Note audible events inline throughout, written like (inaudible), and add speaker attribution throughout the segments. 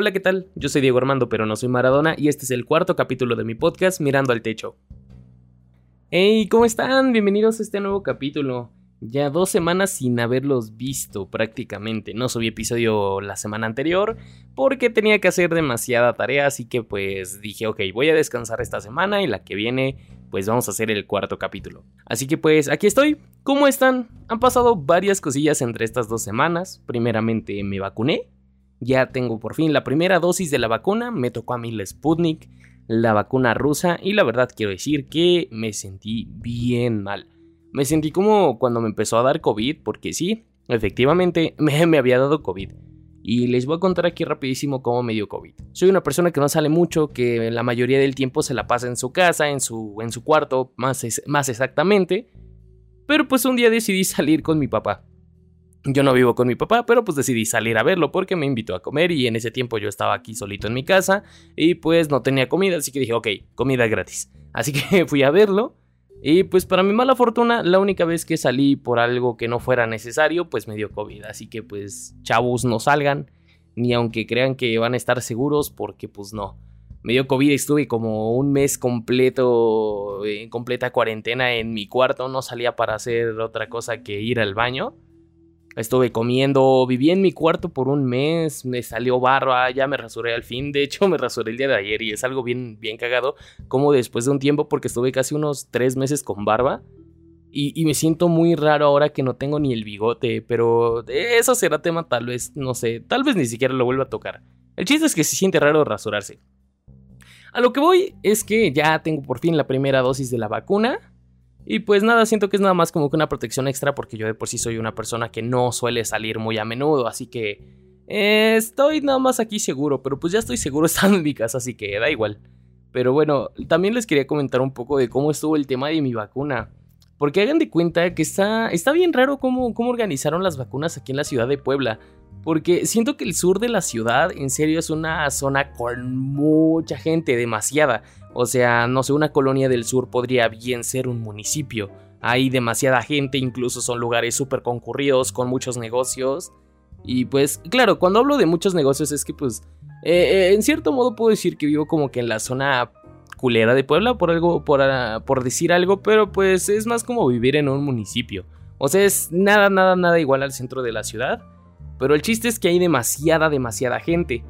Speaker 1: Hola, ¿qué tal? Yo soy Diego Armando, pero no soy Maradona, y este es el cuarto capítulo de mi podcast Mirando al Techo. Hey, ¿cómo están? Bienvenidos a este nuevo capítulo. Ya dos semanas sin haberlos visto prácticamente. No subí episodio la semana anterior porque tenía que hacer demasiada tarea, así que pues dije, ok, voy a descansar esta semana y la que viene pues vamos a hacer el cuarto capítulo. Así que pues aquí estoy. ¿Cómo están? Han pasado varias cosillas entre estas dos semanas. Primeramente me vacuné. Ya tengo por fin la primera dosis de la vacuna. Me tocó a mí la Sputnik, la vacuna rusa. Y la verdad quiero decir que me sentí bien mal. Me sentí como cuando me empezó a dar COVID, porque sí, efectivamente (laughs) me, me había dado COVID. Y les voy a contar aquí rapidísimo cómo me dio COVID. Soy una persona que no sale mucho, que la mayoría del tiempo se la pasa en su casa, en su, en su cuarto, más, más exactamente. Pero pues un día decidí salir con mi papá. Yo no vivo con mi papá, pero pues decidí salir a verlo porque me invitó a comer y en ese tiempo yo estaba aquí solito en mi casa y pues no tenía comida, así que dije, ok, comida gratis. Así que (laughs) fui a verlo y pues para mi mala fortuna, la única vez que salí por algo que no fuera necesario, pues me dio COVID. Así que pues chavos no salgan, ni aunque crean que van a estar seguros, porque pues no. Me dio COVID, estuve como un mes completo, en completa cuarentena en mi cuarto, no salía para hacer otra cosa que ir al baño. Estuve comiendo, viví en mi cuarto por un mes, me salió barba, ya me rasuré al fin, de hecho (laughs) me rasuré el día de ayer y es algo bien, bien cagado, como después de un tiempo, porque estuve casi unos tres meses con barba y, me siento muy raro ahora que no tengo ni el bigote, pero eso será tema tal vez, no sé, tal vez ni siquiera lo vuelva a tocar. El chiste es que se siente raro rasurarse. A lo que voy es que ya tengo por fin la primera dosis de la vacuna. Y pues nada, siento que es nada más como que una protección extra porque yo de por sí soy una persona que no suele salir muy a menudo, así que eh, estoy nada más aquí seguro, pero pues ya estoy seguro (laughs) estando en mi casa, así que da igual. Pero bueno, también les quería comentar un poco de cómo estuvo el tema de mi vacuna. Porque hagan de cuenta que está, está bien raro cómo, cómo organizaron las vacunas aquí en la ciudad de Puebla. Porque siento que el sur de la ciudad en serio es una zona con mucha gente, demasiada. O sea, no sé, una colonia del sur podría bien ser un municipio. Hay demasiada gente, incluso son lugares súper concurridos, con muchos negocios. Y pues, claro, cuando hablo de muchos negocios es que pues, eh, eh, en cierto modo puedo decir que vivo como que en la zona culera de Puebla, por algo, por, ah, por decir algo, pero pues es más como vivir en un municipio. O sea, es nada, nada, nada igual al centro de la ciudad. Pero el chiste es que hay demasiada, demasiada gente.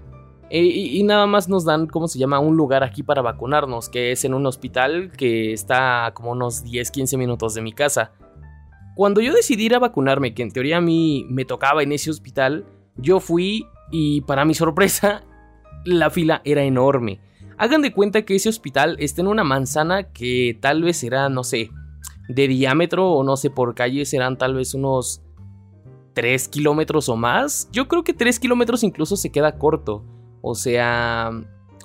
Speaker 1: E, y, nada más nos dan, ¿cómo se llama? Un lugar aquí para vacunarnos, que es en un hospital que está como unos 10, 15 minutos de mi casa. Cuando yo decidí ir a vacunarme, que en teoría a mí me tocaba en ese hospital, yo fui y para mi (laughs) sorpresa, la fila era enorme. Hagan de cuenta que ese hospital está en una manzana que tal vez será, no sé, de diámetro o no sé, por calle serán tal vez unos 3 kilómetros o más. Yo creo que 3 kilómetros incluso se queda corto. O sea,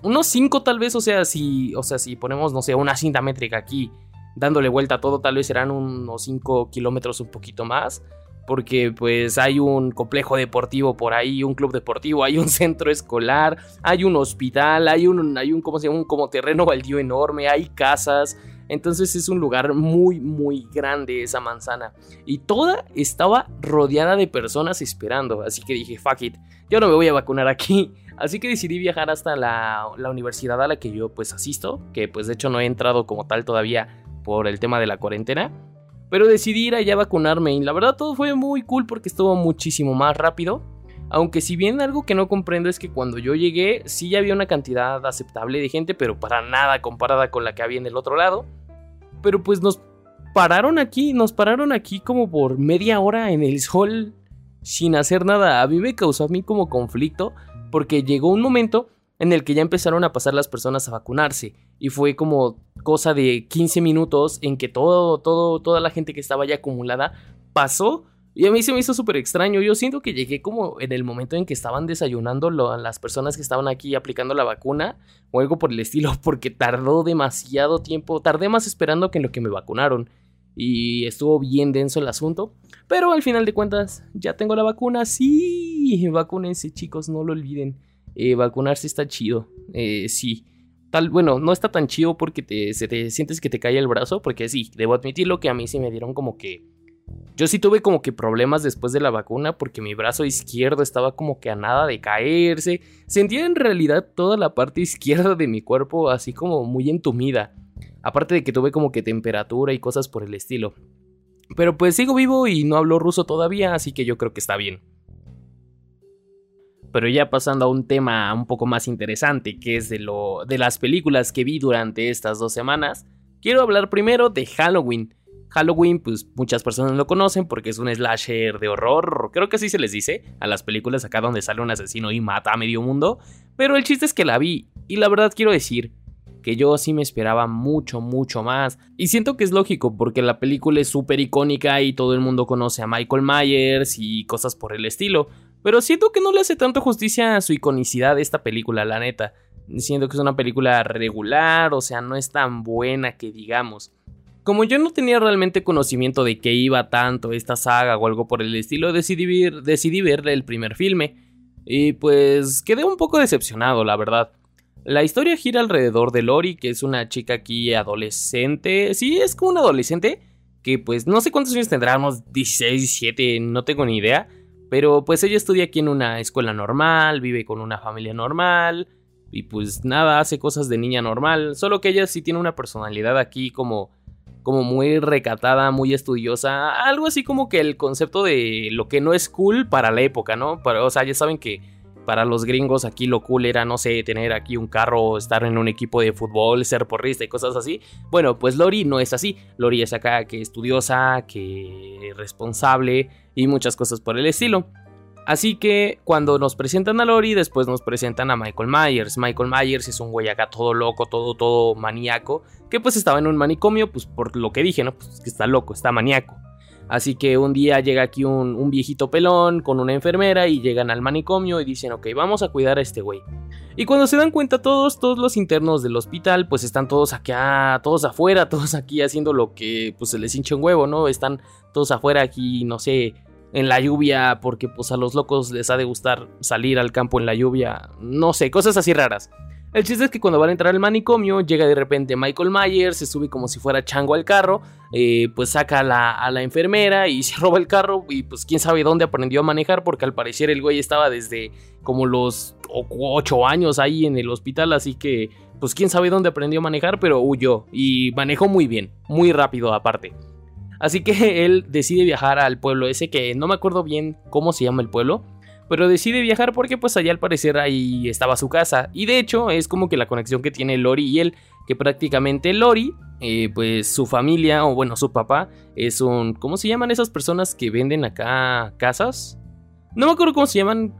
Speaker 1: unos 5 tal vez, o sea, si, o sea, si ponemos, no sé, una cinta métrica aquí, dándole vuelta a todo, tal vez serán unos 5 kilómetros un poquito más. Porque pues hay un complejo deportivo por ahí, un club deportivo, hay un (laughs) centro escolar, hay un hospital, hay un, hay un, ¿cómo se llama? Un como terreno baldío enorme, hay casas, entonces es un lugar muy, muy grande esa manzana. Y toda estaba rodeada de personas esperando. Así que dije, fuck it, yo no me voy a vacunar aquí. (laughs) Así que decidí viajar hasta la, universidad a la que yo pues asisto. Que pues de hecho no he entrado como tal todavía por el tema de la cuarentena. Pero decidí ir allá a vacunarme. Y la verdad todo fue muy cool porque estuvo muchísimo más rápido. Aunque si bien algo que no comprendo es que cuando yo llegué sí había una cantidad aceptable de gente, pero para nada comparada con la que había en el otro lado. Pero pues nos pararon aquí, nos pararon aquí como por media hora en el sol sin hacer nada. A mí me causó a mí como conflicto porque llegó un momento en el que ya empezaron a pasar las personas a vacunarse y fue como cosa de 15 minutos en que todo, todo, toda la gente que estaba ya acumulada pasó y a mí se me hizo súper extraño. Yo siento que llegué como en el momento en que estaban desayunando las personas que estaban aquí aplicando la vacuna o algo por el estilo, (laughs) porque tardó demasiado tiempo. Tardé más esperando que en lo que me vacunaron. Y estuvo bien denso el asunto. Pero al final de cuentas, ya tengo la vacuna. Sí, vacúnense, chicos, no lo olviden. Eh, vacunarse está chido. Eh, sí. Tal, bueno, no está tan chido porque te, se te sientes que te cae el brazo. Porque sí, debo admitirlo que a mí sí me dieron como que Yo sí tuve como que problemas después de la vacuna porque mi brazo izquierdo estaba como que a nada de caerse. Sentía en realidad toda la parte (laughs) izquierda de mi cuerpo así como muy entumida. Aparte de que tuve como que temperatura y cosas por el estilo. Pero pues sigo vivo y no hablo ruso todavía, así que yo creo que está bien. Pero ya pasando a un tema un poco más interesante, que es de, lo, de las películas que vi durante estas dos semanas, quiero hablar primero de Halloween. Halloween, pues muchas personas lo conocen porque es un slasher de horror, creo que así se les dice, a las películas acá donde sale un asesino y mata a medio mundo, pero el chiste es que la vi y la verdad quiero decir que yo sí me esperaba mucho, mucho más. Y siento que es lógico porque la película es súper icónica y todo el mundo conoce a Michael Myers y cosas por el estilo, pero siento que no le hace tanto justicia a su iconicidad esta película, la neta. Siento que es una película regular, o sea, no es tan buena que digamos. Como yo no tenía realmente conocimiento de que iba tanto esta saga o algo por el estilo, decidí, ver, decidí verle el primer filme. Y pues quedé un poco decepcionado, la verdad. La historia gira alrededor de Lori, que es una chica aquí adolescente. Sí, es como una adolescente. Que pues no sé cuántos años tendrá, unos 16, 17, no tengo ni idea. Pero pues ella estudia aquí en una escuela normal, vive con una familia normal. Y pues nada, hace cosas de niña normal. Solo que ella sí tiene una personalidad aquí como como muy recatada, muy estudiosa, algo así como que el concepto de lo que no es cool para la época, ¿no? o sea, ya saben que para los gringos aquí lo cool era, no sé, tener aquí un carro, estar en un equipo de fútbol, ser porrista y cosas así. Bueno, pues Lori no es así. Lori es acá que estudiosa, que responsable y muchas cosas por el estilo. Así que cuando nos presentan a Lori, después nos presentan a Michael Myers. Michael Myers es un güey acá todo loco, todo, todo maníaco, que pues estaba en un manicomio, pues por lo que dije, ¿no? Pues que está loco, está maníaco. Así que un día llega aquí un, viejito pelón con una enfermera y llegan al manicomio y dicen, ok, vamos a cuidar a este güey. Y cuando se dan cuenta todos, todos los internos del hospital, pues están todos acá, todos afuera, (laughs) todos aquí haciendo lo que pues se les hincha un huevo, ¿no? Están todos afuera aquí, no sé, en la lluvia porque pues a los locos les ha de gustar salir al campo en la lluvia, no sé, cosas así raras. El chiste es que cuando van a entrar al manicomio, llega de repente Michael Myers, se sube como si fuera chango al carro, eh, pues saca a la, a la, enfermera y (laughs) se roba el carro y pues quién sabe dónde aprendió a manejar porque al parecer el güey estaba desde como los 8 años ahí en el hospital, así que pues quién sabe dónde aprendió a manejar, pero huyó y manejó muy bien, muy rápido aparte. Así que (laughs) él decide viajar al pueblo ese que no me acuerdo bien cómo se llama el pueblo. Pero decide viajar porque pues allá al parecer ahí estaba su casa. Y de hecho es como que la conexión que tiene Lori y él. Que prácticamente Lori, eh, pues su familia o bueno su papá es un... ¿Cómo se llaman esas personas que venden acá casas? No me acuerdo cómo se llaman.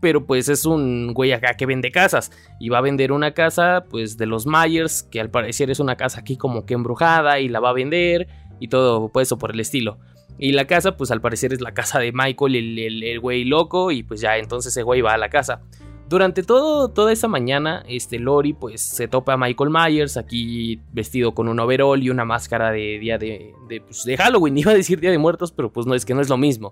Speaker 1: Pero pues es un güey acá que vende casas. Y va a vender una casa pues de los Myers. Que al parecer es una casa aquí como que embrujada y la va a vender y todo pues, eso por el estilo. Y la casa, pues al parecer es la casa de Michael, el, el, güey loco, y pues ya entonces ese güey va a la casa. Durante todo, toda esa mañana, este Lori pues se topa a Michael Myers aquí vestido con un overall y una máscara de día de, de, pues, de Halloween. (laughs) Iba a decir día de muertos, pero pues no es que no es lo mismo.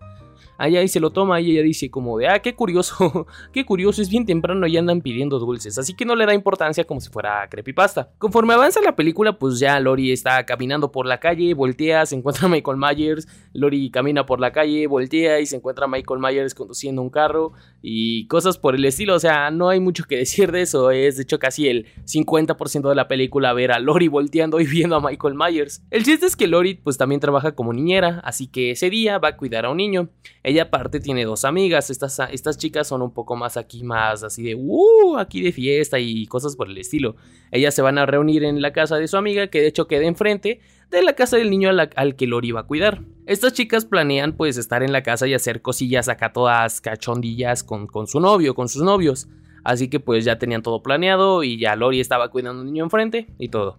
Speaker 1: Allá y se lo toma y ella dice como de, ah, qué curioso, (laughs) qué curioso, es bien temprano y andan pidiendo dulces, así que no le da importancia como si fuera creepypasta. Conforme avanza la película, pues ya Lori está caminando por la calle, voltea, se encuentra (laughs) Michael Myers, Lori camina por la calle, voltea y se encuentra Michael Myers conduciendo un carro y cosas por el estilo, o sea, no hay mucho que decir de eso, es de hecho casi el 50% de la película ver a Lori volteando y viendo a Michael Myers. El chiste es que Lori pues también trabaja como niñera, así que ese día va a cuidar a un niño. Ella aparte tiene dos amigas, estas, estas chicas son un poco más aquí, más así de, uh, aquí de fiesta y cosas por el estilo. Ellas se van a reunir en la casa de su amiga, que de hecho queda enfrente de la casa del niño al, que Lori va a cuidar. Estas chicas planean pues estar en la casa y hacer cosillas acá todas cachondillas con, con su novio, con sus novios. Así que pues ya tenían todo planeado y ya Lori estaba cuidando a un niño enfrente y todo.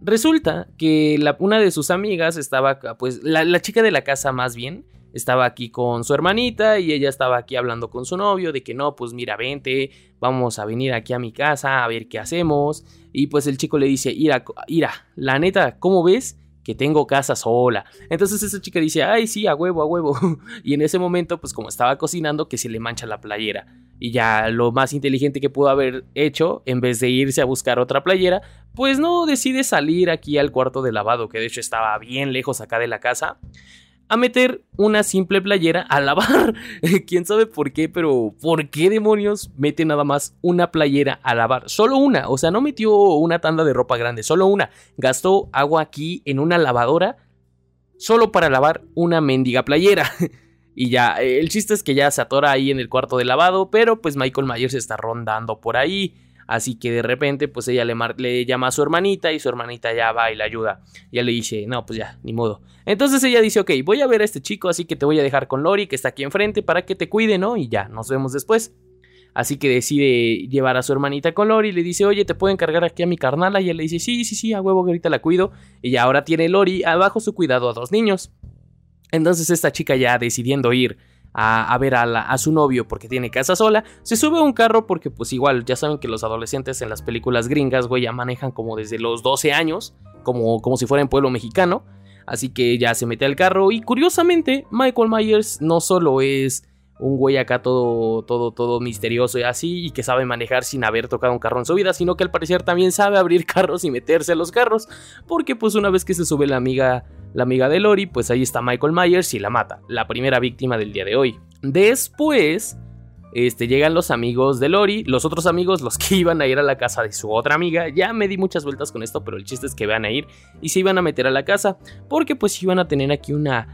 Speaker 1: Resulta que una de sus amigas estaba, pues la, la chica de la casa más bien, estaba aquí con su hermanita y ella estaba aquí hablando con su novio de que no, pues mira, vente, vamos a venir aquí a mi casa a ver qué hacemos. Y pues el chico le dice, ira, ira, la neta, ¿cómo ves? Que tengo casa sola. Entonces esa chica dice, ay, sí, a huevo, a huevo. (laughs) y en ese momento, pues como estaba cocinando, que se le mancha la playera. Y ya lo más inteligente que pudo haber hecho, en vez de irse a buscar otra playera, pues no decide salir aquí al cuarto de lavado, que de hecho estaba bien lejos acá de la casa a meter una simple playera a lavar. (laughs) Quién sabe por qué, pero ¿por qué demonios mete nada más una playera a lavar? Solo una, o sea, no metió una tanda de ropa grande, solo una. Gastó agua aquí en una lavadora solo para lavar una mendiga playera. (laughs) y ya, el chiste es que ya se atora ahí en el cuarto de lavado, pero pues Michael Myers está rondando por ahí. Así que de repente, pues ella le, llama a su hermanita y su hermanita ya va y la ayuda. Ya le dice, no, pues ya, ni modo. Entonces ella dice, ok, voy a ver a este chico, así que te voy a dejar con Lori, que está aquí enfrente, para que te cuide, ¿no? Y ya, nos vemos después. Así que decide llevar a su hermanita con Lori y le dice, oye, ¿te puedo encargar aquí a mi carnala? Y ella le dice, sí, sí, sí, a huevo que ahorita la cuido. Y ahora tiene Lori abajo su cuidado a dos niños. Entonces esta chica ya decidiendo ir a, ver a, su novio porque tiene casa sola, se sube a un carro porque pues igual ya saben que los adolescentes en las películas gringas, güey, ya manejan como desde los 12 años, como, como si fuera en pueblo mexicano. Así que ya se mete al carro y curiosamente Michael Myers no solo es un güey acá todo, todo, todo misterioso y así, y que sabe manejar sin haber tocado un carro en su vida, sino que al parecer también sabe abrir (laughs) carros y meterse a los carros, porque pues una vez que se sube la amiga la amiga de Lori, pues ahí está Michael Myers y la mata, la primera víctima del día de hoy. Después, este, llegan los amigos de Lori, los otros amigos, los (laughs) que iban a ir a la casa de su otra amiga. Ya me di muchas vueltas con esto, pero el chiste es que van a ir y se iban a meter a la casa, porque pues iban a tener aquí una,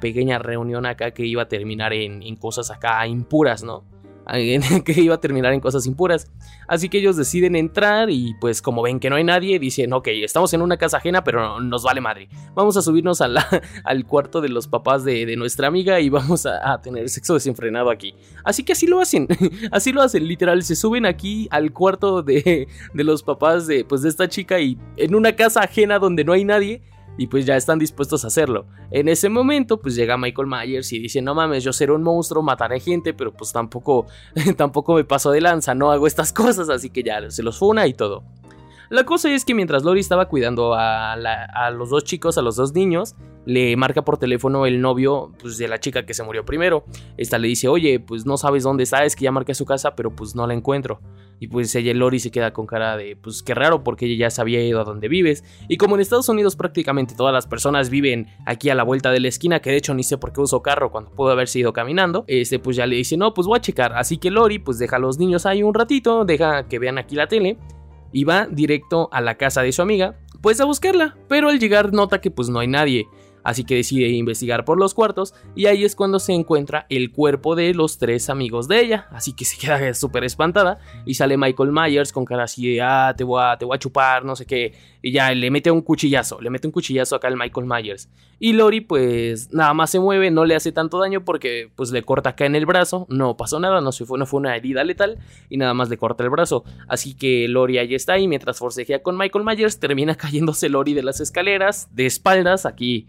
Speaker 1: pequeña reunión acá que iba a terminar en cosas acá impuras, ¿no? (laughs) que iba a terminar en cosas impuras. Así que ellos deciden entrar y pues como ven que no hay nadie, dicen, ok, estamos en una casa ajena, pero nos vale madre. Vamos a subirnos (laughs) al cuarto de los papás de, nuestra amiga y vamos a, tener sexo desenfrenado aquí. Así que así lo hacen, (laughs) así lo hacen, literal, se suben aquí al cuarto de, de los papás de, pues, de esta chica y en una casa ajena donde no hay nadie y pues ya están dispuestos a hacerlo. En ese momento pues llega Michael Myers y dice, no mames, yo seré un monstruo, mataré gente, pero pues tampoco, (laughs) tampoco me paso de lanza, no hago estas cosas, así que ya se los funa y todo. La cosa es que mientras Lori estaba cuidando a, los dos chicos, a los dos niños, le marca por teléfono el novio pues, de la chica que se murió primero. Esta le dice, oye, pues no sabes dónde está, es que ya marqué su casa, pero pues no la encuentro. Y pues ella, Lori, se queda con cara de, pues qué raro, porque ella ya sabía ido a dónde vives. Y como en Estados Unidos prácticamente todas las personas viven aquí a la vuelta de la esquina, que de hecho ni sé por qué uso carro cuando pudo haberse ido caminando, este pues ya le dice, no, pues voy a checar. Así que Lori pues deja a los niños ahí un ratito, deja que vean aquí la tele y va directo a la casa de su amiga, pues a buscarla, pero al llegar nota que pues no hay nadie así que decide investigar por los cuartos y ahí es cuando se encuentra el cuerpo de los tres amigos de ella, así que se queda (laughs) súper espantada y sale Michael Myers con cara así de, ah, te voy, a, te voy a chupar, no sé qué, y ya le mete un cuchillazo, le mete un cuchillazo acá al Michael Myers. Y Lori pues nada más se mueve, no le hace tanto daño porque pues le corta acá en el brazo, no pasó nada, no, se fue, no fue una herida letal y nada más le corta el brazo. Así que Lori ahí está y mientras forcejea con Michael Myers termina (laughs) cayéndose Lori de las escaleras, de espaldas, aquí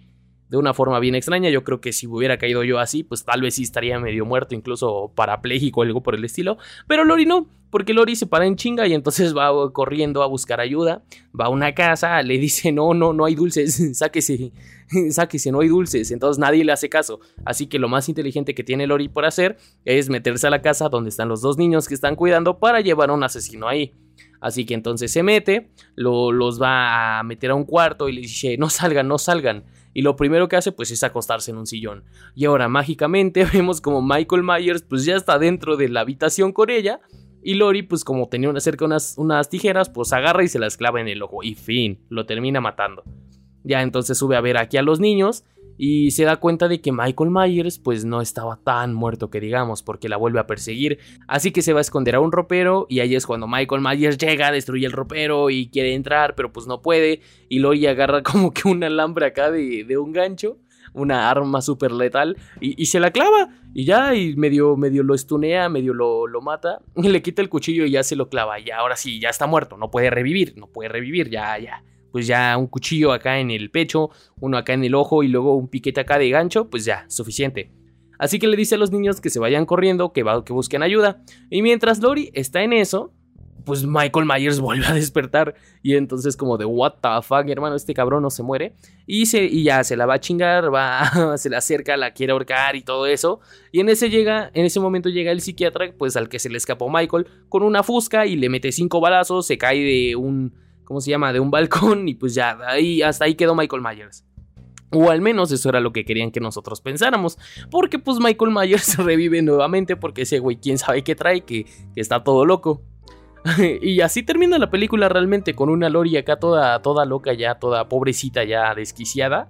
Speaker 1: de una forma bien extraña. Yo creo que si hubiera caído yo así, pues tal vez sí estaría medio muerto, incluso parapléjico o algo por el estilo. Pero Lori no, porque Lori se para en chinga y entonces (laughs) va corriendo a buscar ayuda. Va a una casa, le dice, no, no, no hay dulces, (laughs) sáquese, (laughs) sáquese, no hay dulces. Entonces nadie le hace caso. Así que lo más inteligente que tiene Lori por hacer es meterse a la casa donde están los dos niños que están cuidando para llevar a un asesino ahí. Así que entonces se mete, los va a meter a un cuarto y le dice, no salgan, no salgan y lo primero que hace pues es acostarse en un sillón. Y ahora mágicamente (laughs) vemos como Michael Myers pues ya está dentro de la habitación con ella y Lori pues como tenía cerca unas, unas tijeras pues agarra y se las clava en el ojo y fin, lo termina matando. Ya entonces sube a ver aquí a los niños y se da cuenta de que Michael Myers pues no estaba tan muerto que digamos porque la vuelve a perseguir, así que se va a esconder a un ropero y ahí es cuando Michael Myers llega, destruye el ropero y quiere entrar pero pues no puede. Y Lori agarra (laughs) como que un alambre acá de, un gancho una arma súper letal y, se la clava. Y ya y medio, medio lo estunea, medio lo, lo, mata y (laughs) le quita el cuchillo y ya se lo clava. Y ahora sí, ya está muerto, no puede revivir, no puede revivir, ya, ya pues ya un cuchillo acá en el pecho, uno acá en el ojo y luego un piquete acá de gancho, pues ya, suficiente. Así que le dice a los niños que se vayan corriendo, que, que busquen ayuda. Y mientras Lori está en eso, pues Michael Myers (laughs) vuelve a despertar. Y entonces como de, what the fuck, hermano, este cabrón no se muere. Y, se, y ya se la va a chingar, va, (laughs) se le acerca, la quiere ahorcar y todo eso. Y en ese, llega, en ese momento llega el psiquiatra, pues al que se le escapó Michael, con una fusca y le mete cinco balazos, se cae de un ¿cómo se llama? De un balcón y pues ya, ahí, hasta ahí quedó Michael Myers. O al menos eso era lo que querían que nosotros pensáramos. Porque pues Michael Myers (laughs) revive nuevamente porque ese güey quién sabe qué trae, que, que está todo loco. (laughs) y así termina la película realmente con una Lori acá toda, toda loca ya, toda pobrecita ya desquiciada.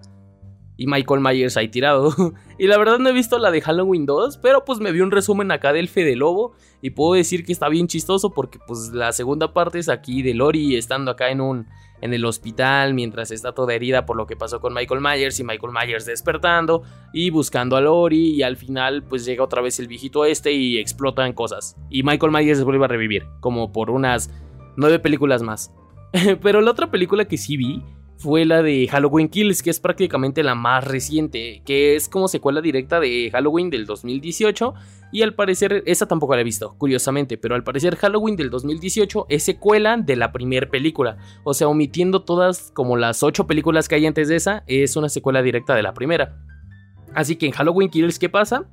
Speaker 1: Y Michael Myers ahí tirado. (laughs) y la verdad no he visto la de Halloween 2, pero pues me vi un resumen acá del Fede Lobo. Y puedo decir que está bien chistoso porque pues la segunda parte es aquí de Lori estando acá en un en el hospital mientras está toda herida por lo que pasó con Michael Myers y Michael Myers despertando y buscando a Lori y al final pues llega otra vez el viejito este y explotan cosas. Y Michael Myers vuelve a revivir, como por unas nueve películas más. (laughs) Pero la otra película que sí vi fue la de Halloween Kills, que es prácticamente la más reciente, que es como secuela directa de Halloween del 2018. Y al parecer, esa tampoco la he visto, curiosamente, pero al parecer Halloween del 2018 es secuela de la primera película. O sea, omitiendo todas como las ocho películas que hay antes de esa, es una secuela directa de la primera. Así que en Halloween Kills, ¿qué pasa?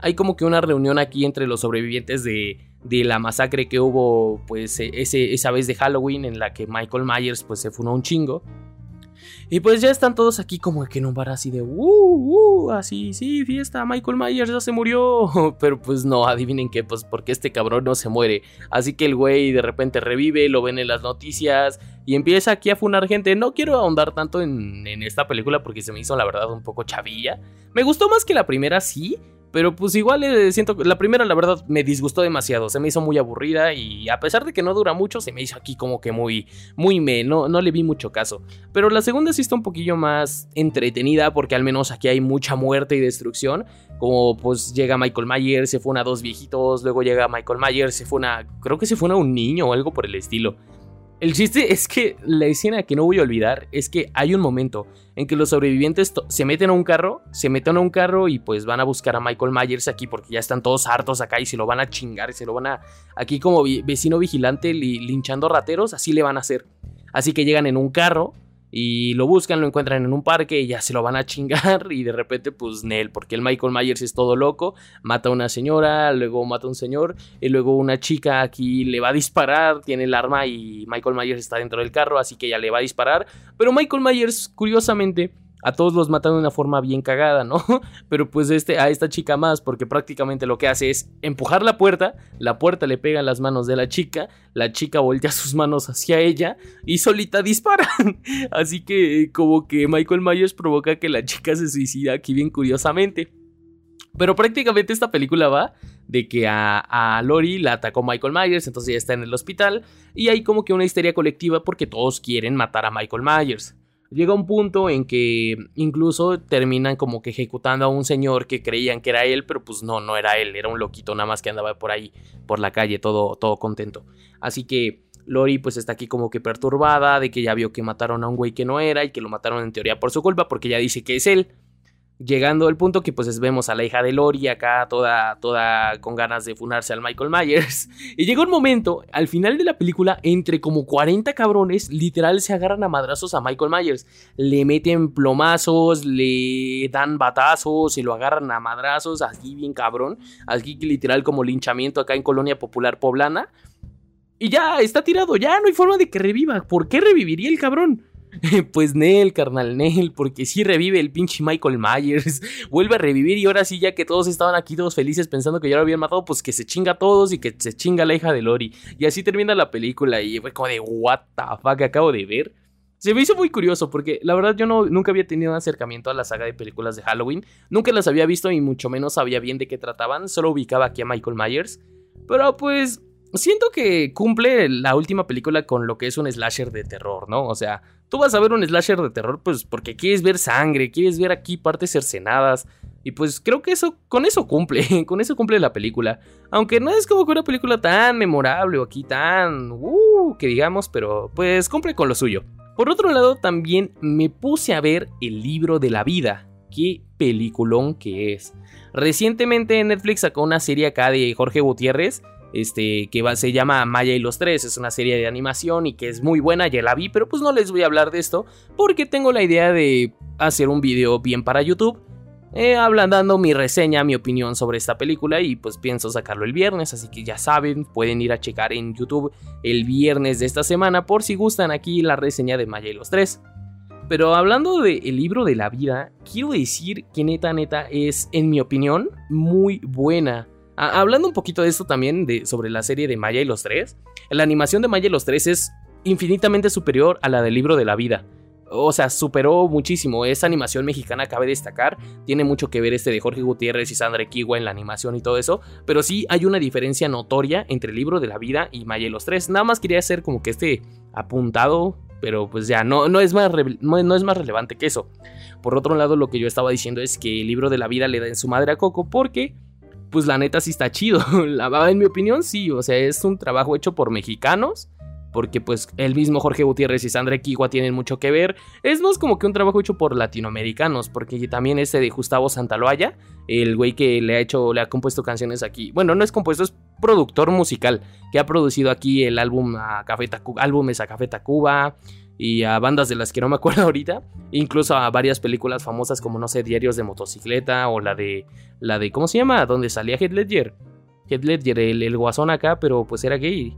Speaker 1: Hay como que una reunión aquí entre los sobrevivientes de, de la masacre que hubo pues e, ese, esa vez de Halloween en la que Michael Myers pues se funó un chingo. Y pues ya están todos aquí como que en un bar así de, uh, uh, así, sí, fiesta, Michael Myers ya se murió. (laughs) Pero pues no, adivinen qué, pues porque este cabrón no se muere. Así que el güey de repente revive, lo ven en las noticias y empieza aquí a funar gente. No quiero ahondar tanto en, en esta película porque se me hizo la verdad un poco chavilla. Me gustó más que la primera, sí, pero pues igual eh, siento la primera la verdad me disgustó demasiado, se me hizo muy aburrida y a pesar de que no dura mucho, se me hizo aquí como que muy, muy me, no, no le vi mucho caso. Pero la segunda sí está un poquillo más entretenida porque al menos aquí hay mucha muerte y destrucción. Como pues llega Michael Myers, se fue a dos viejitos, luego llega Michael Myers, se fue a, creo que se fue a un niño o algo por el estilo. El chiste es que la escena que no voy a olvidar es que hay un momento en que los sobrevivientes se meten a un carro, se meten a un carro y pues van a buscar a Michael Myers aquí porque ya están todos hartos acá y se lo van a chingar, se lo van a aquí como vecino vigilante linchando rateros, así le van a hacer. Así que llegan en un carro, y lo buscan, lo encuentran en un parque y ya se lo van a chingar (laughs) y de repente pues Nel, porque el Michael Myers es todo loco, mata a una señora, luego mata a un señor y luego una chica aquí le va a disparar, tiene el arma y Michael Myers está dentro del carro, así que ella le va a disparar, pero Michael Myers curiosamente a todos los matan de una forma bien cagada, ¿no? (laughs) Pero pues este, a esta chica más, porque prácticamente lo que hace es empujar la puerta, la puerta le pega en las manos de la chica, la chica voltea sus manos hacia ella y solita dispara. (laughs) Así que como que Michael Myers provoca que la chica se suicida aquí bien curiosamente. Pero prácticamente esta película va de que a, a, Lori la atacó Michael Myers, entonces ya está en el hospital y hay como que una histeria colectiva porque todos quieren matar a Michael Myers. Llega un punto en que incluso terminan como que ejecutando a un señor que creían que era él, pero pues no, no era él, era un loquito nada más que andaba por ahí, por la calle, todo, todo contento. Así que Lori pues está aquí como que perturbada de que ya vio que mataron a un güey que no era y que lo mataron en teoría por su culpa porque ya dice que es él. Llegando al punto que pues vemos a la hija de Lori acá toda, toda con ganas de funarse al Michael Myers. (laughs) Y llega un momento, al final de la película, entre como 40 cabrones, literal se agarran a madrazos a Michael Myers. Le meten plomazos, le dan batazos y lo agarran a madrazos, así bien cabrón. Así literal como linchamiento acá en Colonia Popular Poblana. Y ya, está tirado, ya no hay forma de que reviva. ¿Por qué reviviría el cabrón? (laughs) pues Nel, carnal, Nel, porque si revive el pinche Michael Myers, (laughs) vuelve a revivir y ahora sí, ya que todos estaban aquí todos felices pensando que ya lo habían matado, pues que se chinga a todos y que se chinga la hija de Lori. Y así termina la película y fue como de, what the acabo de ver. Se me hizo muy curioso porque la verdad yo no, nunca había tenido un acercamiento a la saga de películas de Halloween, nunca las había visto y mucho menos sabía bien de qué trataban, solo ubicaba aquí a Michael Myers. Pero pues siento que cumple la última película con lo que es un slasher de terror, ¿no? O sea, tú vas a ver un slasher de terror pues porque quieres ver sangre, quieres ver aquí partes cercenadas. Y pues creo que eso, con eso cumple, (laughs) con eso cumple la película. Aunque no es como que una película tan memorable o aquí tan, uh, que digamos, pero pues cumple con lo suyo. Por otro lado, también me puse a ver el libro de la vida. Qué peliculón que es. Recientemente Netflix sacó una serie acá de Jorge Gutiérrez este, que se llama Maya y los Tres, es una serie de animación y que es muy buena, ya la vi, pero pues no les voy a hablar de esto porque tengo la idea de hacer un video bien para YouTube, eh, dando mi reseña, mi opinión sobre esta película y pues pienso sacarlo el viernes, así que ya saben, pueden ir a checar en YouTube el viernes de esta semana por si gustan aquí la reseña de Maya y los Tres. Pero hablando del libro de la vida, quiero decir que neta, neta, es, en mi opinión, muy buena. Hablando un poquito de esto también, de, sobre la serie de Maya y los Tres, la animación de Maya y los Tres es infinitamente superior a la del libro de la vida. O sea, superó muchísimo. Esa animación mexicana cabe destacar. Tiene mucho que ver este de Jorge Gutiérrez y Sandra Equigua en la animación y todo eso. Pero sí hay una diferencia notoria entre el libro de la vida y Maya y los tres. Nada más quería hacer como que este apuntado. Pero pues ya, no, no, es más no es más relevante que eso. Por otro lado, lo que yo estaba diciendo es que el libro de la vida le da en su madre a Coco porque pues la neta sí está chido. (laughs) en mi opinión, sí. O sea, es un trabajo hecho por mexicanos porque pues el mismo Jorge Gutiérrez y Sandra Equigua tienen mucho que ver. Es más como que un trabajo hecho por latinoamericanos, porque también este de Gustavo Santaloaya, el güey que le ha hecho, le ha compuesto canciones aquí. Bueno, no es compuesto, es productor musical, que ha producido aquí el álbum a Café álbumes a Café Tacuba y a bandas de las que no me acuerdo (laughs) ahorita, incluso a varias películas famosas como no sé, Diarios de motocicleta o la de la de ¿cómo se llama? donde salía Heath Ledger. Heath Ledger, el, el guasón acá, pero pues era gay.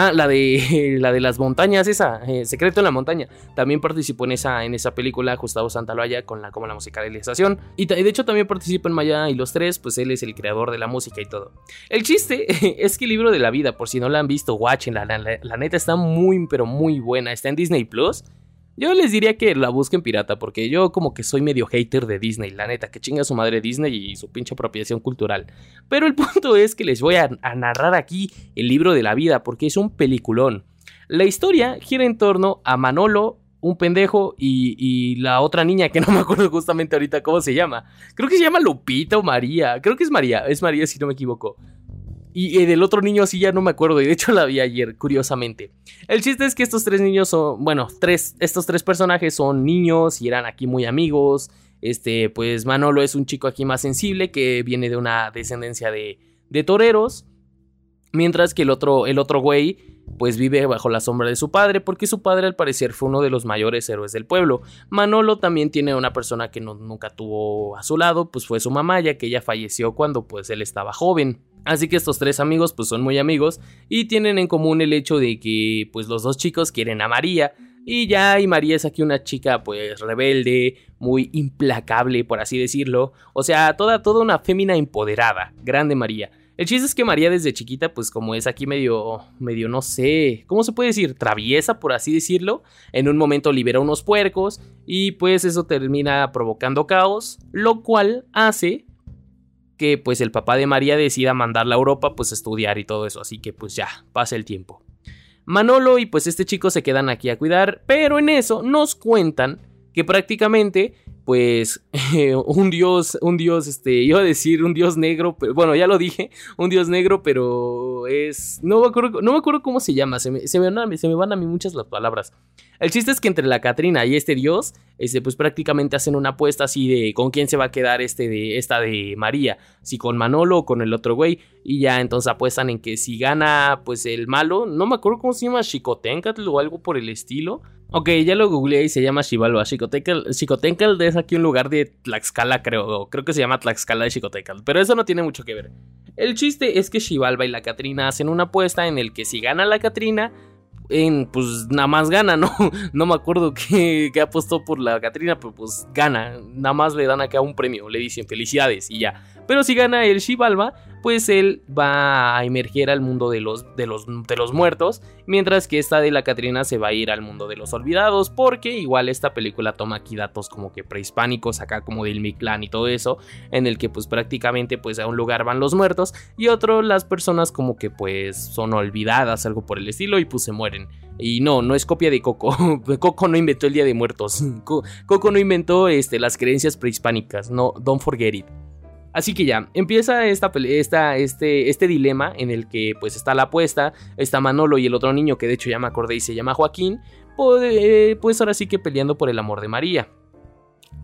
Speaker 1: Ah, la de, (laughs) la de las montañas, esa, eh, Secreto en la montaña. También participó en esa, en esa película Gustavo Santaloya con la, como la musicalización. Y de hecho también participa en Maya y los tres, pues él es el creador de la música y todo. El chiste (laughs) es que el libro de la vida, por si no la han visto, watchen, la, la neta está muy, pero muy buena. Está en Disney Plus. Yo les diría que la busquen pirata, porque yo como que soy medio hater de Disney, la neta, que chinga su madre Disney y su pinche apropiación cultural. Pero el (laughs) punto es que les voy a, narrar aquí el libro de la vida, porque es un peliculón. La historia gira en torno a Manolo, un pendejo y, y, la otra niña que (laughs) no me acuerdo justamente ahorita cómo se llama. Creo que se llama Lupita o María. Creo que es María, es María si no me equivoco. Y del otro niño sí ya no me acuerdo. Y de hecho la vi ayer, curiosamente. El chiste es que estos tres niños son. Bueno, tres, estos tres personajes son niños y eran aquí muy amigos. Este, pues Manolo es un chico aquí más sensible que viene de una descendencia de, de toreros. Mientras que el otro, el otro güey, pues vive bajo la sombra de su padre, porque su padre al parecer fue uno de los mayores héroes del pueblo. Manolo también tiene una persona que no, nunca tuvo a su lado, pues fue su mamá, ya que ella falleció cuando pues él estaba joven. Así que estos tres amigos pues son muy amigos y tienen en común el hecho de que pues los dos chicos quieren a María y ya y María es aquí una chica pues rebelde, muy implacable por así decirlo, o sea, toda toda una fémina empoderada, grande María. El chiste es que María desde chiquita, pues como es aquí medio, medio, no sé, ¿cómo se puede decir? Traviesa, por así decirlo. En un momento libera unos puercos y pues eso termina provocando caos, lo cual hace que pues el papá de María decida mandarla a Europa pues a estudiar y todo eso, así que pues ya, pasa el tiempo. Manolo y pues este chico se quedan aquí a cuidar, pero en eso nos cuentan que prácticamente pues (laughs) un dios, un dios, este, iba a decir un dios negro, pero bueno, ya lo dije, un dios negro, pero es, no me acuerdo, no me acuerdo cómo se llama, se me, se me, van a mí muchas las palabras. El chiste es que entre la Catrina y este dios, este, pues prácticamente hacen una apuesta así de con quién se va a quedar este de, esta de María, si con Manolo o con el otro güey, y ya entonces apuestan en que si gana pues el malo, no me acuerdo cómo se llama, Chicotencatl o algo por el estilo, Ok, ya lo googleé y se llama Xibalba. Xicotencatl es aquí un lugar de Tlaxcala, creo. Creo que se llama Tlaxcala de Xicotencatl. Pero eso no tiene mucho que ver. El chiste es que Xibalba y la Catrina hacen una apuesta en el que si gana la Catrina, pues nada más gana, ¿no? (laughs) No me acuerdo qué, apostó por la Catrina, pero pues gana. Nada más le dan acá un premio, le dicen felicidades y ya. Pero si gana el Shivalba, pues él va a emerger al mundo de los, de, los, de los muertos, mientras que esta de la Catrina se va a ir al mundo de los olvidados, porque igual esta película toma aquí datos como que prehispánicos, acá como del Mictlán y todo eso, en el que pues prácticamente pues a un lugar van los muertos y otro las personas como que pues son olvidadas, algo por el estilo, y pues se mueren. Y no, no es copia de Coco. (laughs) Coco no inventó el Día de Muertos. (laughs) Coco no inventó este, las creencias prehispánicas. No, don't forget it. Así que ya, empieza esta, esta, este, este dilema en el que pues está la apuesta, está Manolo y el otro niño que de hecho ya me acordé y se llama Joaquín, pues, pues ahora sí que peleando por el amor de María.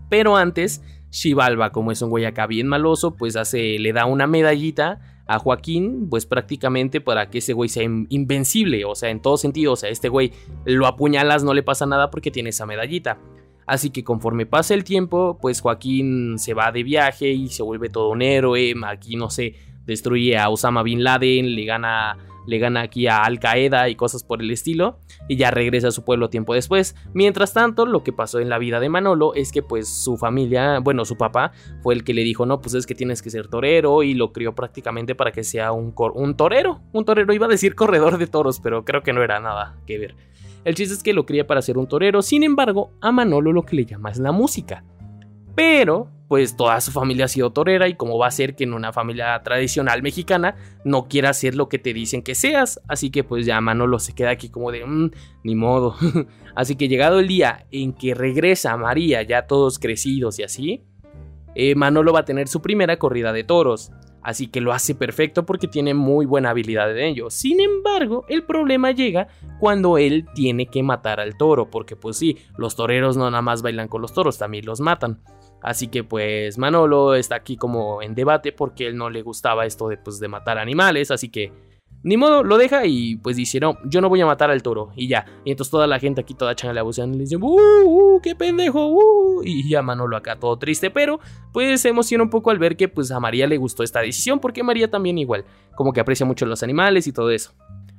Speaker 1: Pero antes, Xibalba, como es un güey acá bien maloso, pues hace, le da una medallita a Joaquín, pues prácticamente para que ese güey sea invencible, o sea, en todo sentido, o sea, este güey lo apuñalas, no le pasa nada porque tiene esa medallita. Así que conforme pasa el tiempo, pues Joaquín se va de viaje y se vuelve todo un héroe. Aquí, no sé, destruye a Osama Bin Laden, le gana le gana aquí a Al Qaeda y cosas por el estilo, y ya regresa a su pueblo tiempo después. Mientras tanto, lo que pasó en la vida de Manolo es que pues su familia, bueno, su papá fue el que le dijo, no, pues es que tienes que ser torero y lo crió prácticamente para que sea un, un torero, un torero, iba a decir corredor de toros, pero creo que no era nada que ver. El chiste es que lo cría para ser un torero, sin embargo, a Manolo lo que le llama es la música. Pero, pues toda su familia ha sido torera y como va a ser que en una familia tradicional mexicana no quiera hacer lo que te dicen que seas. Así que pues ya Manolo se queda aquí como de, mmm, ni modo. (laughs) así que llegado el día en que regresa María, ya todos crecidos y así, eh, Manolo va a tener su primera corrida de toros. Así que lo hace perfecto porque tiene muy buena habilidad en ello. Sin embargo, el problema llega cuando él tiene que matar al toro, porque pues sí, los toreros no nada más bailan con los toros, también los matan. Así que pues Manolo está aquí como en debate porque él no le gustaba esto de, pues, de matar animales, así que ni modo, lo deja y pues dice, no, yo no voy a matar al toro y ya. Y entonces toda la gente aquí toda changa le y le dice, ¡uh, uh, qué pendejo! Uh! Y ya Manolo acá todo triste, pero pues se emociona un poco al ver que pues a María le gustó esta decisión porque María también igual, como que aprecia mucho los animales y todo eso.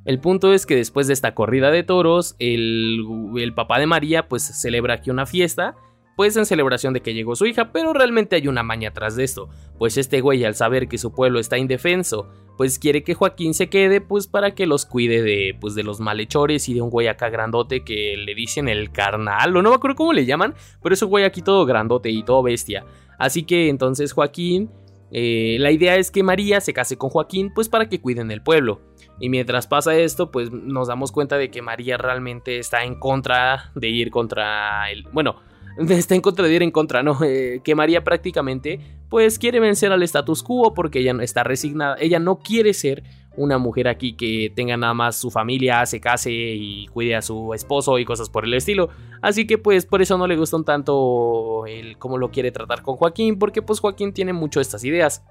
Speaker 1: El punto es que después de esta corrida de toros, el, el papá de María pues celebra aquí una fiesta pues en celebración de que llegó su hija, pero realmente hay una maña tras de esto, pues este güey al saber que su pueblo está indefenso, pues quiere que Joaquín se quede pues para que los cuide de pues de los malhechores y de un güey acá grandote que le dicen el carnal, o no me acuerdo cómo le llaman, pero es un güey aquí todo grandote y todo bestia. Así que entonces Joaquín, eh, la idea es que María se case con Joaquín pues para que cuiden el pueblo. Y mientras pasa esto, pues nos damos cuenta de que María realmente está en contra de ir contra el... Bueno, (laughs) está en contra de ir en contra, ¿no? Eh, que María prácticamente pues quiere vencer al status quo porque ella no está resignada, ella no quiere ser una mujer aquí que tenga nada más su familia, se case y cuide a su esposo y cosas por el estilo. Así que pues por eso no le gustan tanto el cómo lo quiere tratar con Joaquín, porque pues Joaquín tiene mucho estas ideas.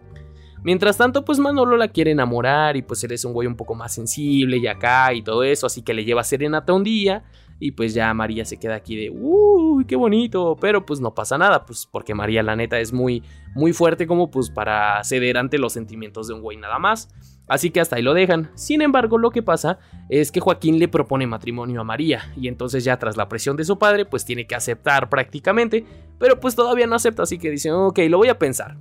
Speaker 1: Mientras tanto, pues Manolo la quiere enamorar y pues él es un güey un poco más sensible y acá y todo eso, así que le lleva serenata un día y pues ya María se queda aquí de, uy, qué bonito, pero pues no pasa nada, pues porque María la neta es muy, muy fuerte como pues para ceder ante los sentimientos de un güey nada más. Así que hasta ahí lo dejan. Sin embargo, lo que pasa es que Joaquín le propone matrimonio a María y entonces ya tras la presión de su padre pues tiene que aceptar prácticamente, pero pues todavía no acepta, así que dice, ok, lo voy a pensar.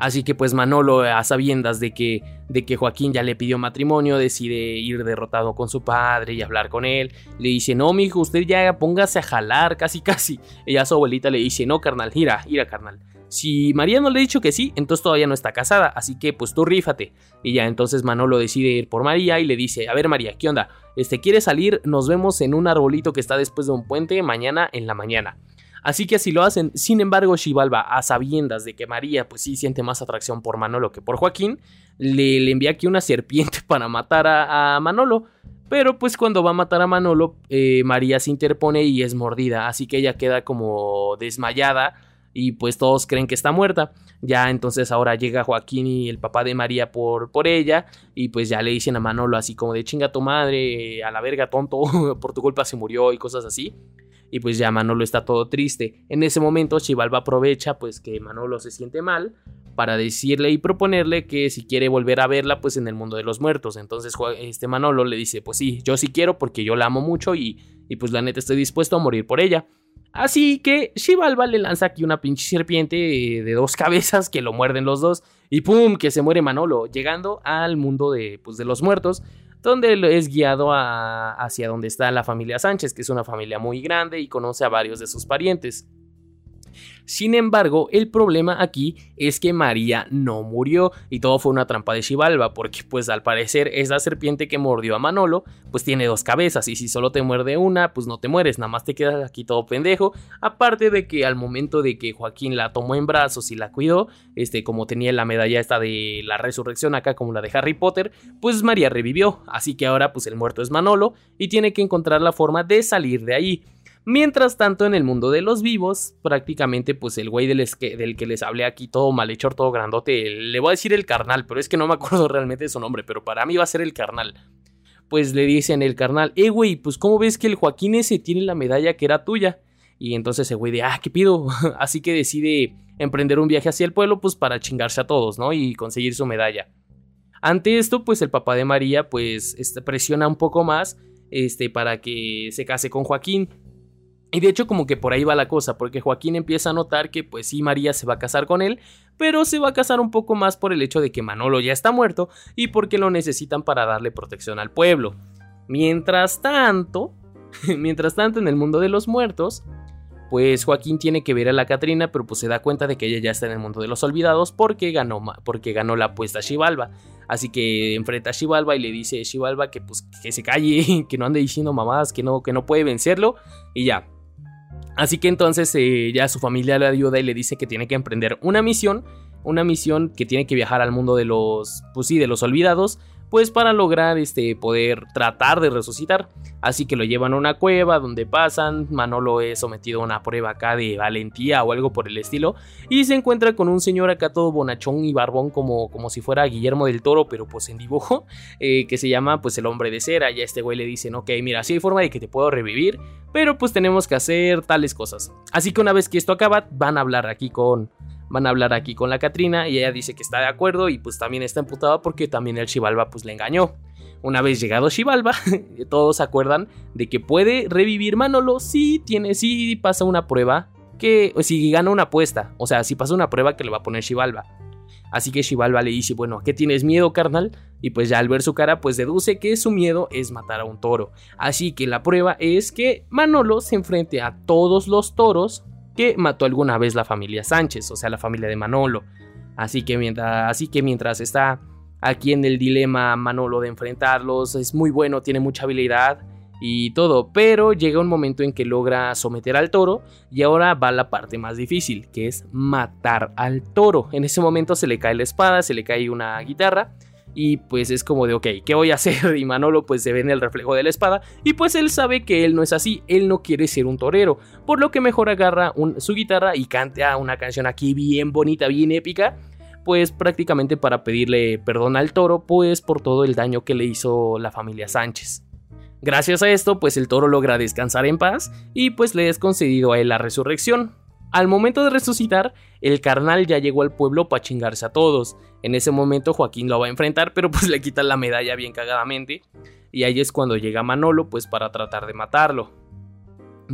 Speaker 1: Así que pues Manolo, a sabiendas de que, de que Joaquín ya le pidió matrimonio, decide ir derrotado con su padre y hablar con él. Le dice, no, mi hijo, usted ya póngase a jalar, casi (laughs) casi. Ella a su abuelita le dice, no, carnal, gira, gira, carnal. Si María no le ha dicho que sí, entonces todavía no está casada, así que pues tú rífate. Y ya entonces Manolo decide ir por María y le dice, a ver María, ¿qué onda? Este, ¿quieres salir? Nos vemos en un arbolito que está después de un puente mañana en la mañana. Así que así lo hacen. Sin embargo, Xibalba, a sabiendas de que María pues sí siente más atracción por Manolo que por Joaquín, le, envía aquí una serpiente (laughs) para matar a, Manolo. Pero pues cuando va a matar a Manolo, eh, María se interpone y es mordida. Así que ella queda como desmayada y pues todos creen que está muerta. Ya entonces ahora llega Joaquín y el papá de María por, por ella y pues ya le dicen a Manolo así como de chinga tu madre, a la verga tonto, (laughs) por tu culpa se murió y cosas así y pues ya Manolo está todo triste. En ese momento Chivalba aprovecha pues que Manolo se siente mal para decirle y proponerle que si quiere volver a verla pues en el mundo de los muertos. Entonces este Manolo le dice pues sí, yo sí quiero porque yo la amo mucho y, y pues la neta estoy dispuesto a morir por ella. Así que Xibalba le lanza aquí una pinche serpiente de dos cabezas que lo muerden los dos y ¡pum! que se muere Manolo, llegando al mundo de, pues, de los muertos, donde es guiado hacia donde está la familia Sánchez, que es una familia muy grande y conoce a varios de sus parientes. Sin embargo, el problema aquí es que María no murió y todo fue una trampa de Xibalba, porque pues al parecer esa serpiente que mordió a Manolo pues tiene dos cabezas y si solo te muerde una pues no te mueres, nada más te quedas aquí todo pendejo, aparte de que al momento de que Joaquín la tomó en brazos y la cuidó, este como tenía la medalla esta de la resurrección acá como la de Harry Potter, pues María revivió, así que ahora pues el muerto es Manolo y tiene que encontrar la forma de salir de ahí. Mientras tanto, en el mundo de los vivos, prácticamente, pues el güey del, del, que les hablé aquí, todo malhechor, todo grandote, le voy a decir el carnal, pero es que no me acuerdo (laughs) realmente de su nombre, pero para mí va a ser el carnal. Pues le dicen el carnal, eh, güey, pues ¿cómo ves que el Joaquín ese tiene la medalla que era tuya? Y entonces el güey de, ah, ¿qué pido? (laughs) Así que decide emprender un viaje hacia el pueblo, pues para chingarse a todos, ¿no? Y conseguir su medalla. Ante esto, pues el papá de María pues presiona un poco más este, para que se case con Joaquín. Y de hecho como que por ahí va la cosa, porque Joaquín empieza a notar que pues sí María se va a casar con él, pero se va a casar un poco más por el hecho de que Manolo ya está muerto y porque lo necesitan para darle protección al pueblo. Mientras tanto, (laughs) mientras tanto en el mundo de los muertos, pues Joaquín tiene que ver a la Catrina, pero pues se da cuenta de que ella ya está en el mundo de los olvidados porque ganó, porque ganó la apuesta a Xibalba. Así que enfrenta a Xibalba y le dice a Xibalba que pues que se calle, (laughs) que no ande diciendo mamadas, que no, que no puede vencerlo y ya. Así que entonces eh, ya su familia le ayuda y le dice que tiene que emprender una misión, una misión que tiene que viajar al mundo de los, pues sí, de los olvidados, pues para lograr este poder tratar de resucitar. Así que lo llevan a una cueva donde pasan, Manolo es sometido a una prueba acá de valentía o algo por el estilo y se encuentra con un señor acá todo bonachón y barbón como, como si fuera Guillermo del Toro pero pues en dibujo (laughs) eh, que se llama pues el hombre de cera. Ya este güey le dicen ok mira si hay forma de que te puedo revivir pero pues tenemos que hacer tales cosas. Así que una vez que esto acaba van a hablar aquí con van a hablar aquí con la Catrina y ella dice que está de acuerdo y pues también está emputada porque también el Chivalba pues le engañó. Una vez llegado Chivalba, (laughs) todos se acuerdan de que puede revivir Manolo si tiene, si pasa una prueba que, si gana una apuesta, o sea, si pasa una prueba que le va a poner Chivalba. Así que Chivalba le dice, bueno, ¿a qué tienes miedo, carnal? Y pues ya al ver su cara, pues deduce que su miedo es matar a un toro. Así que la prueba es que Manolo se enfrente a todos los toros que mató alguna vez la familia Sánchez, o sea, la familia de Manolo. Así que mientras, así que mientras está aquí en el dilema Manolo de enfrentarlos, es muy bueno, tiene mucha habilidad y todo, pero llega un momento en que logra someter al toro y ahora va la parte más difícil, que es matar al toro. En ese momento se le cae la espada, se le cae una guitarra y pues es como de, ok, ¿qué voy a hacer? (laughs) Y Manolo pues se ve en el reflejo de la espada y pues él sabe que él no es así, él no quiere ser un torero, por lo que mejor agarra su guitarra y canta una canción aquí bien bonita, bien épica, pues prácticamente para pedirle perdón al toro, pues por todo el daño que le hizo la familia Sánchez. Gracias a esto, pues el toro logra descansar en paz y pues le es concedido a él la resurrección, al momento de resucitar, el carnal ya llegó al pueblo para chingarse a todos. En ese momento Joaquín lo va a enfrentar, pero pues le quitan la medalla bien cagadamente. Y ahí es cuando llega Manolo, pues para tratar de matarlo.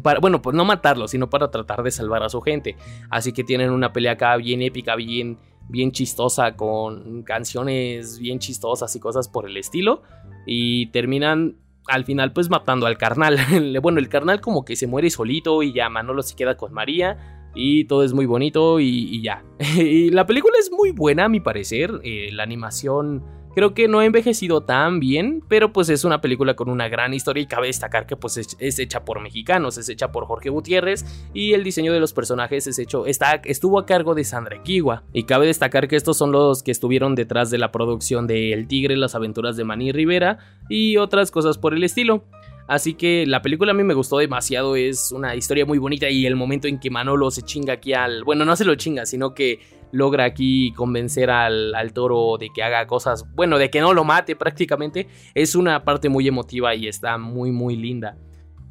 Speaker 1: Para, bueno, pues no matarlo, sino para tratar de salvar a su gente. Así que tienen una pelea acá bien épica, bien, bien chistosa, con canciones bien chistosas y cosas por el estilo. Y terminan al final pues matando al carnal. (laughs) bueno, el carnal como que se muere solito y ya Manolo se queda con María y todo es muy bonito y, ya. (laughs) la película es muy buena a mi parecer, eh, la animación creo que no ha envejecido tan bien, pero pues es una película con una gran historia y cabe destacar que pues es, hecha por mexicanos, es hecha por Jorge Gutiérrez y el diseño de los personajes es hecho, está, estuvo a cargo de Sandra Kiwa. Y cabe destacar que estos son los que estuvieron detrás de la producción de El Tigre, las aventuras de Manny Rivera y otras cosas por el estilo. Así que la película a mí me gustó demasiado, es una historia muy bonita y el momento en que Manolo se chinga aquí al... Bueno, no se lo chinga, sino que logra aquí convencer al, toro de que haga cosas, bueno, de que no lo mate prácticamente, es una parte muy emotiva y está muy, muy linda.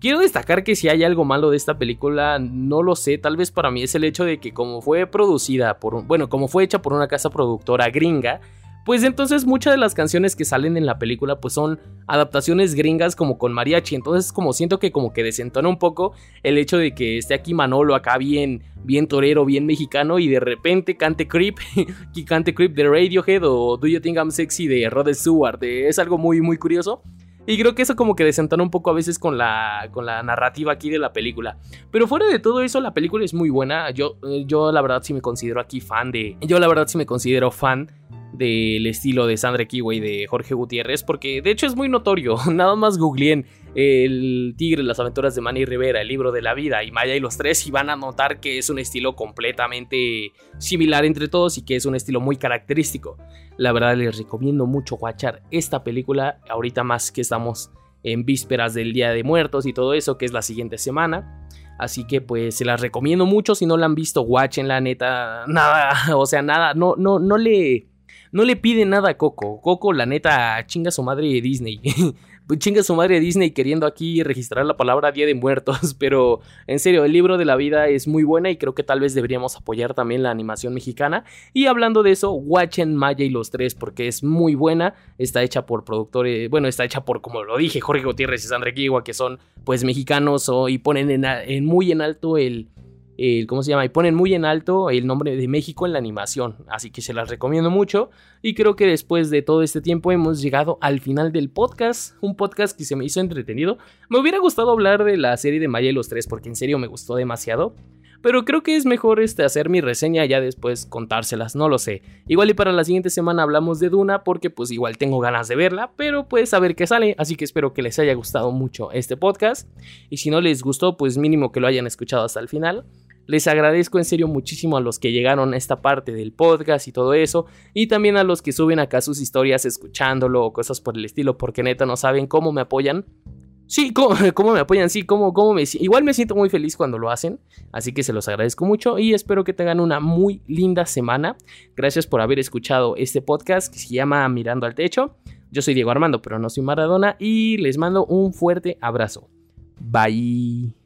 Speaker 1: Quiero destacar que si hay algo malo de esta película, no lo sé, tal vez para mí es el hecho de que como fue producida por, bueno, como fue hecha por una casa productora gringa, pues entonces muchas de las canciones que salen en la película pues son adaptaciones gringas como con mariachi, entonces como siento que como que desentona un poco el hecho de que esté aquí Manolo acá bien bien torero, bien mexicano y de repente cante Creep, (laughs) y cante Creep de Radiohead o Do You Think I'm Sexy de Rod Stewart, es algo muy muy curioso. Y creo que eso como que desentona un poco a veces con la, con la narrativa aquí de la película. Pero fuera de todo eso, la película es muy buena. Yo, eh, yo la verdad sí me considero aquí fan de... Yo la verdad sí me considero fan del estilo de Sandra Kiwi de Jorge Gutiérrez, porque de hecho es muy notorio. (laughs) Nada más googleen El Tigre, las aventuras de Manny Rivera, el libro de la vida y Maya y los tres, y van a notar que es un estilo completamente similar entre todos y que es un estilo muy característico. La verdad, les recomiendo mucho watchar esta película, ahorita más que estamos en vísperas del Día de Muertos y todo eso, que es la siguiente semana. Así que pues se las recomiendo mucho. Si no la han visto, watchen la neta. Nada, (laughs) o sea, nada, no, no, no le no le pide nada a Coco. Coco, la neta, chinga su madre de Disney. (laughs) Pues chinga su madre Disney queriendo aquí registrar la palabra Día de Muertos, (laughs) pero en serio, el libro de la vida es muy buena y creo que tal vez deberíamos apoyar también la animación mexicana. Y hablando de eso, watchen Maya y los tres porque es muy buena, está hecha por productores, bueno, está hecha por, como lo dije, Jorge Gutiérrez y Sandra Guigua, que son pues mexicanos y ponen en muy en alto el ¿cómo se llama? Y ponen muy en alto el nombre de México en la animación, así que se las recomiendo mucho y creo que después de todo este tiempo hemos llegado al final del podcast, un podcast que se me hizo entretenido. Me hubiera gustado hablar de la serie de Maya y los tres porque en serio me gustó demasiado. Pero creo que es mejor este, hacer mi reseña y ya después contárselas, no lo sé. Igual y para la siguiente semana hablamos de Duna porque pues igual tengo ganas de verla, pero pues a ver qué sale, así que espero que les haya gustado mucho este podcast. Y si no les gustó, pues mínimo que lo hayan escuchado hasta el final. Les agradezco en serio muchísimo a los que llegaron a esta parte del podcast y todo eso. Y también a los que suben acá sus historias escuchándolo o cosas por el estilo, porque neta no saben cómo me apoyan. Sí, (laughs) cómo, me apoyan, sí, cómo, cómo me... Igual me siento muy feliz cuando lo hacen, así que se los agradezco mucho y espero que tengan una muy linda semana. Gracias por haber escuchado este podcast que se llama Mirando al Techo. Yo soy Diego Armando, pero no soy Maradona y les mando un fuerte abrazo. Bye.